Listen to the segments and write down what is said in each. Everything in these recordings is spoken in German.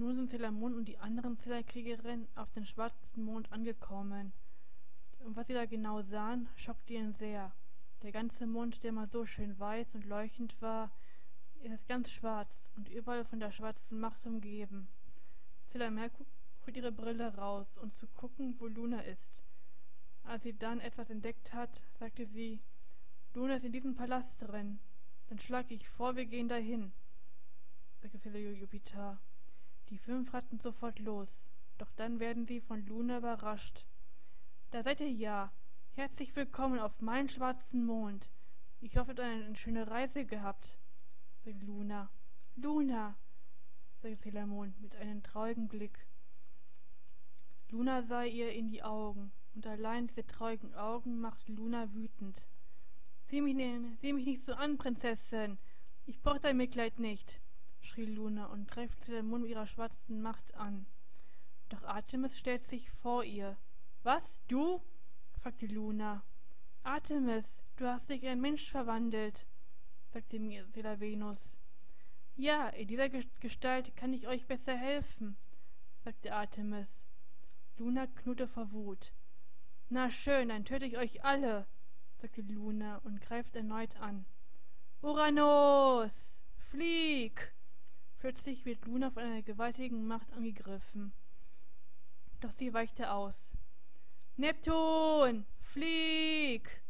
Nun sind Sailor Moon und die anderen Sailor-Kriegerinnen auf den schwarzen Mond angekommen. Und was sie da genau sahen, schockte ihn sehr. Der ganze Mond, der mal so schön weiß und leuchtend war, ist ganz schwarz und überall von der schwarzen Macht umgeben. Sailor Merkur holt ihre Brille raus, um zu gucken, wo Luna ist. Als sie dann etwas entdeckt hat, sagte sie, Luna ist in diesem Palast drin. Dann schlage ich vor, wir gehen dahin, sagte Sailor Jupiter. Die fünf ratten sofort los, doch dann werden sie von Luna überrascht. Da seid ihr ja. Herzlich willkommen auf meinen schwarzen Mond. Ich hoffe, ihr habt eine schöne Reise gehabt, sagte Luna. Luna, sagte Sailor Moon mit einem traurigen Blick. Luna sah ihr in die Augen, und allein diese traurigen Augen machten Luna wütend. Sieh mich, sieh mich nicht so an, Prinzessin. Ich brauche dein Mitleid nicht, schrie Luna und greift den Mund ihrer schwarzen Macht an. Doch Artemis stellt sich vor ihr. Was, du? fragte Luna. Artemis, du hast dich in ein Mensch verwandelt, sagte mir Sela Venus. Ja, in dieser Gestalt kann ich euch besser helfen, sagte Artemis. Luna knurrte vor Wut. Na schön, dann töte ich euch alle, sagte Luna und greift erneut an. Uranus! Flieg! Plötzlich wird Luna von einer gewaltigen Macht angegriffen. Doch sie weichte aus. Neptun! Flieg!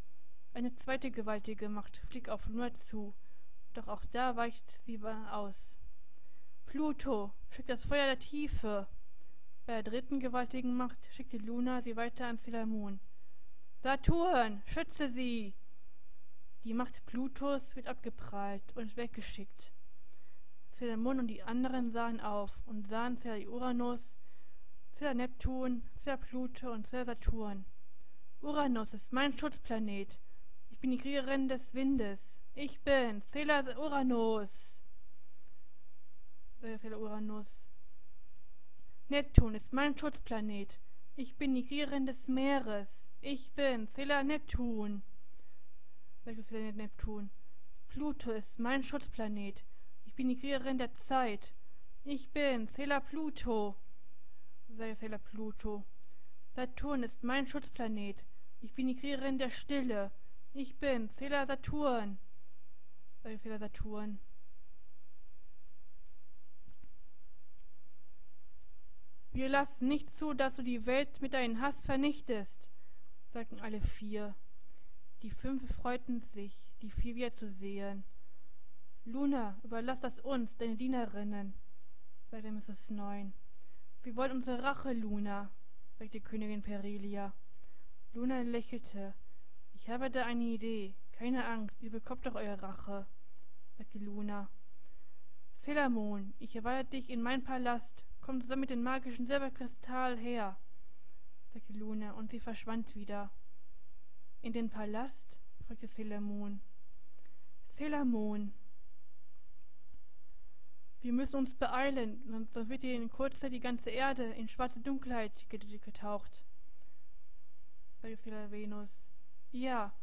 Eine zweite gewaltige Macht fliegt auf Luna zu, doch auch da weicht sie aus. Pluto, schick das Feuer der Tiefe! Bei der dritten gewaltigen Macht schickte Luna sie weiter an Sailor. Saturn, schütze sie! Die Macht Plutos wird abgeprallt und weggeschickt. Moon und die anderen sahen auf und sahen Sailor Uranus, Sailor Neptun, Sailor Pluto und Sailor Saturn. Uranus ist mein Schutzplanet. Ich bin die Kriegerin des Windes. Ich bin Sailor Uranus. Sailor Uranus. Neptun ist mein Schutzplanet. Ich bin die Kriegerin des Meeres. Ich bin Sailor Neptun, sagte Sailor Neptun. Pluto ist mein Schutzplanet. Ich bin die Kriegerin der Zeit. Ich bin Sailor Pluto, sagte Sailor Pluto. Saturn ist mein Schutzplanet. Ich bin die Kriegerin der Stille. Ich bin Sailor Saturn, sagte Sailor Saturn. Wir lassen nicht zu, dass du die Welt mit deinem Hass vernichtest, sagten alle vier. Die fünf freuten sich, die vier wiederzusehen. Luna, überlass das uns, deine Dienerinnen, sagte Mrs. Neun. Wir wollen unsere Rache, Luna, sagte Königin Perilia. Luna lächelte. Ich habe da eine Idee. Keine Angst, ihr bekommt doch eure Rache, sagte Luna. Sailor Moon, ich erweitere dich in meinen Palast. Komm zusammen mit dem magischen Silberkristall her sagte Luna, und sie verschwand wieder. In den Palast? fragte Sailor Moon. Wir müssen uns beeilen, sonst wird hier in kurzer die ganze Erde in schwarze Dunkelheit getaucht, sagte Sailor Venus. Ja,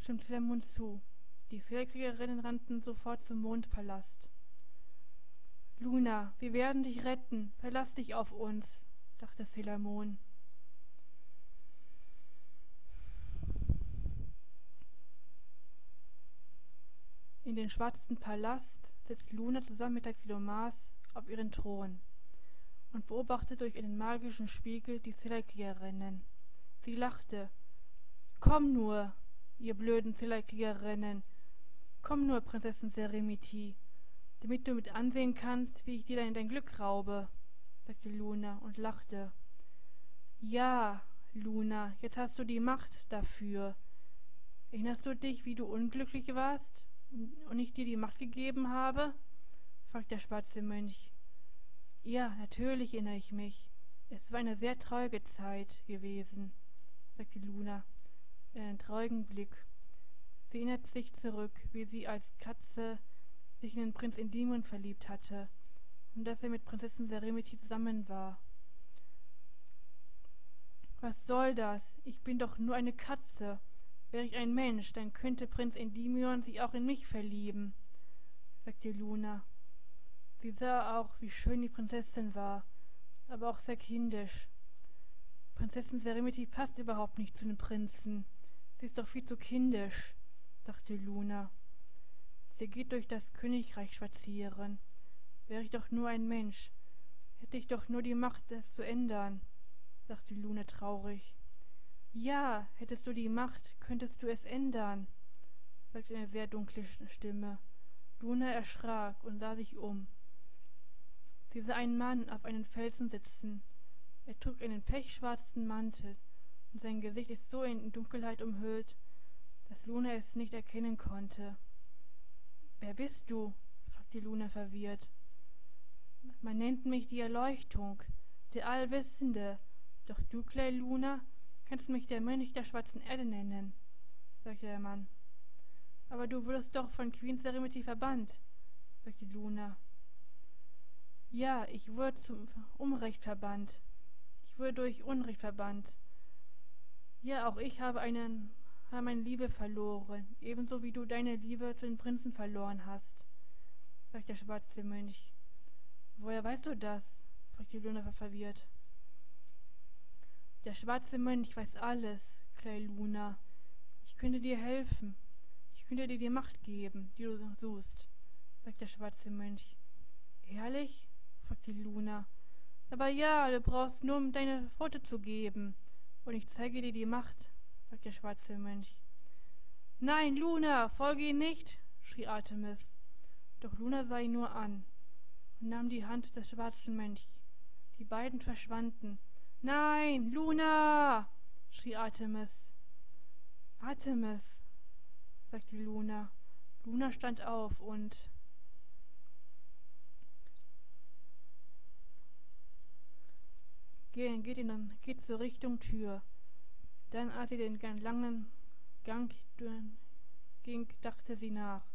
stimmt Sailor Moon zu. Die Sailorkriegerinnen rannten sofort zum Mondpalast. Luna, wir werden dich retten. Verlass dich auf uns, dachte Sailor Moon. In den schwarzen Palast sitzt Luna zusammen mit Taxidomas auf ihrem Thron und beobachtet durch einen magischen Spiegel die Zellerkriegerinnen. Sie lachte. Komm nur, ihr blöden Zellerkriegerinnen. Komm nur, Prinzessin Seremiti, damit du mit ansehen kannst, wie ich dir dein, dein Glück raube, sagte Luna und lachte. Ja, Luna, jetzt hast du die Macht dafür. Erinnerst du dich, wie du unglücklich warst? Und ich dir die Macht gegeben habe? fragte der schwarze Mönch. Ja, natürlich erinnere ich mich. Es war eine sehr traurige Zeit gewesen, sagte Luna mit einem traurigen Blick. Sie erinnerte sich zurück, wie sie als Katze sich in den Prinz Endymion verliebt hatte und dass er mit Prinzessin Seremiti zusammen war. Was soll das? Ich bin doch nur eine Katze Wäre ich ein Mensch, dann könnte Prinz Endymion sich auch in mich verlieben, sagte Luna. Sie sah auch, wie schön die Prinzessin war, aber auch sehr kindisch. Prinzessin Seremiti passt überhaupt nicht zu den Prinzen. Sie ist doch viel zu kindisch, dachte Luna. Sie geht durch das Königreich spazieren. Wäre ich doch nur ein Mensch, hätte ich doch nur die Macht, es zu ändern, dachte Luna traurig. Ja, hättest du die Macht, könntest du es ändern, sagte eine sehr dunkle Stimme. Luna erschrak und sah sich um. Sie sah einen Mann auf einem Felsen sitzen. Er trug einen pechschwarzen Mantel, und sein Gesicht ist so in Dunkelheit umhüllt, dass Luna es nicht erkennen konnte. Wer bist du? fragte Luna verwirrt. Man nennt mich die Erleuchtung, der Allwissende, doch du, Clay Luna, kannst mich der Mönch der schwarzen Erde nennen, sagte der Mann. Aber du wurdest doch von Queen Serenity verbannt, sagte Luna. Ja, ich wurde zum Unrecht verbannt. Ich wurde durch Unrecht verbannt. Ja, auch ich habe einen habe meine Liebe verloren, ebenso wie du deine Liebe zu den Prinzen verloren hast, sagte der schwarze Mönch. Woher weißt du das? fragte Luna verwirrt. Der schwarze Mönch weiß alles, Clay Luna. Ich könnte dir helfen. Ich könnte dir die Macht geben, die du suchst, sagte der schwarze Mönch. Ehrlich? fragte Luna. Aber ja, du brauchst nur um deine Pfote zu geben, und ich zeige dir die Macht, sagte der schwarze Mönch. Nein, Luna, folge ihm nicht, schrie Artemis. Doch Luna sah ihn nur an und nahm die Hand des schwarzen Mönchs. Die beiden verschwanden. Nein, Luna! schrie Artemis. Artemis, sagte Luna. Luna stand auf und Gehen, geht, in, geht zur Richtung Tür. Dann, als sie den langen Gang ging, dachte sie nach.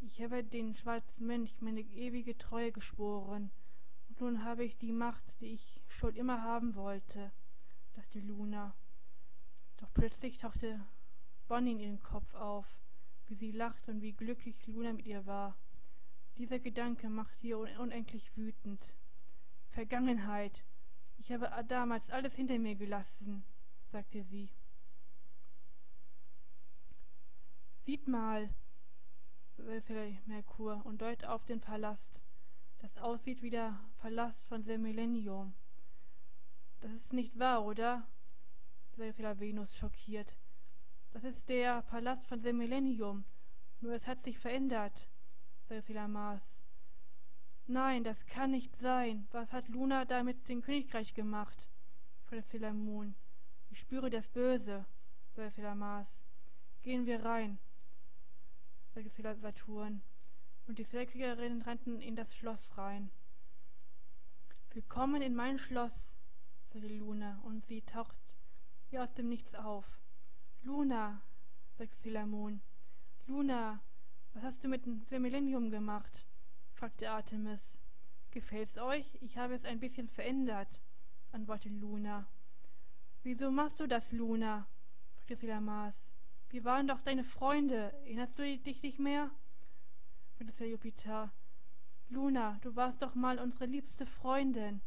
Ich habe den schwarzen Mönch meine ewige Treue geschworen, nun habe ich die Macht, die ich schon immer haben wollte, dachte Luna. Doch plötzlich tauchte Bonnie in ihren Kopf auf, wie sie lachte und wie glücklich Luna mit ihr war. Dieser Gedanke machte ihr unendlich wütend. Vergangenheit, ich habe damals alles hinter mir gelassen, sagte sie. Sieht mal, sagte Merkur und deutete auf den Palast, das aussieht wie der Palast von Semilenium. Das ist nicht wahr, oder? sagte Venus schockiert. Das ist der Palast von Semilenium, nur es hat sich verändert, sagte Mars. Nein, das kann nicht sein. Was hat Luna da mit dem Königreich gemacht? fragte Moon. Ich spüre das Böse, sagte Mars. Gehen wir rein, sagte Saturn. Und die Sailorkriegerinnen rannten in das Schloss rein. Willkommen in mein Schloss, sagte Luna, und sie taucht wie aus dem Nichts auf. Luna, sagte Sailor Moon. Luna, was hast du mit dem Semilenium gemacht? fragte Artemis. Gefällt's euch? Ich habe es ein bisschen verändert, antwortete Luna. Wieso machst du das, Luna? fragte Silamas. Wir waren doch deine Freunde. Erinnerst du dich nicht mehr? fragte Jupiter. Luna, du warst doch mal unsere liebste Freundin.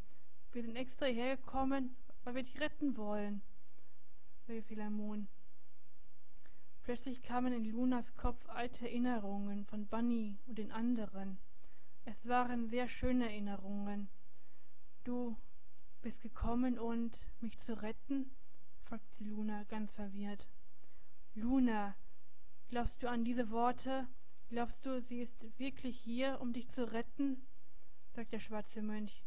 Wir sind extra hergekommen, weil wir dich retten wollen, sagte Silamon. Plötzlich kamen in Lunas Kopf alte Erinnerungen von Bunny und den anderen. Es waren sehr schöne Erinnerungen. Du bist gekommen und mich zu retten? fragte Luna ganz verwirrt. Luna, glaubst du an diese Worte? Glaubst du, sie ist wirklich hier, um dich zu retten? sagte der schwarze Mönch.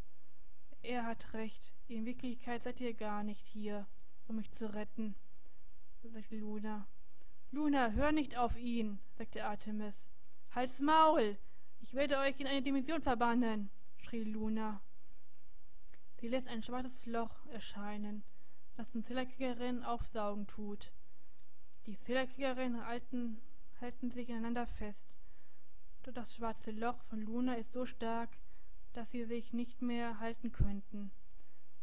Er hat recht. In Wirklichkeit seid ihr gar nicht hier, um mich zu retten, sagte Luna. Luna, hör nicht auf ihn, sagte Artemis. Halt's Maul! Ich werde euch in eine Dimension verbannen, schrie Luna. Sie lässt ein schwarzes Loch erscheinen, das den Zillerkriegerin aufsaugen tut. Die Zillerkriegerinnen halten, halten sich ineinander fest. Doch das schwarze Loch von Luna ist so stark, dass sie sich nicht mehr halten könnten.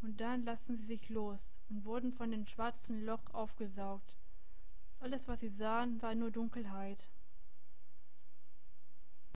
Und dann lassen sie sich los und wurden von dem schwarzen Loch aufgesaugt. Alles, was sie sahen, war nur Dunkelheit.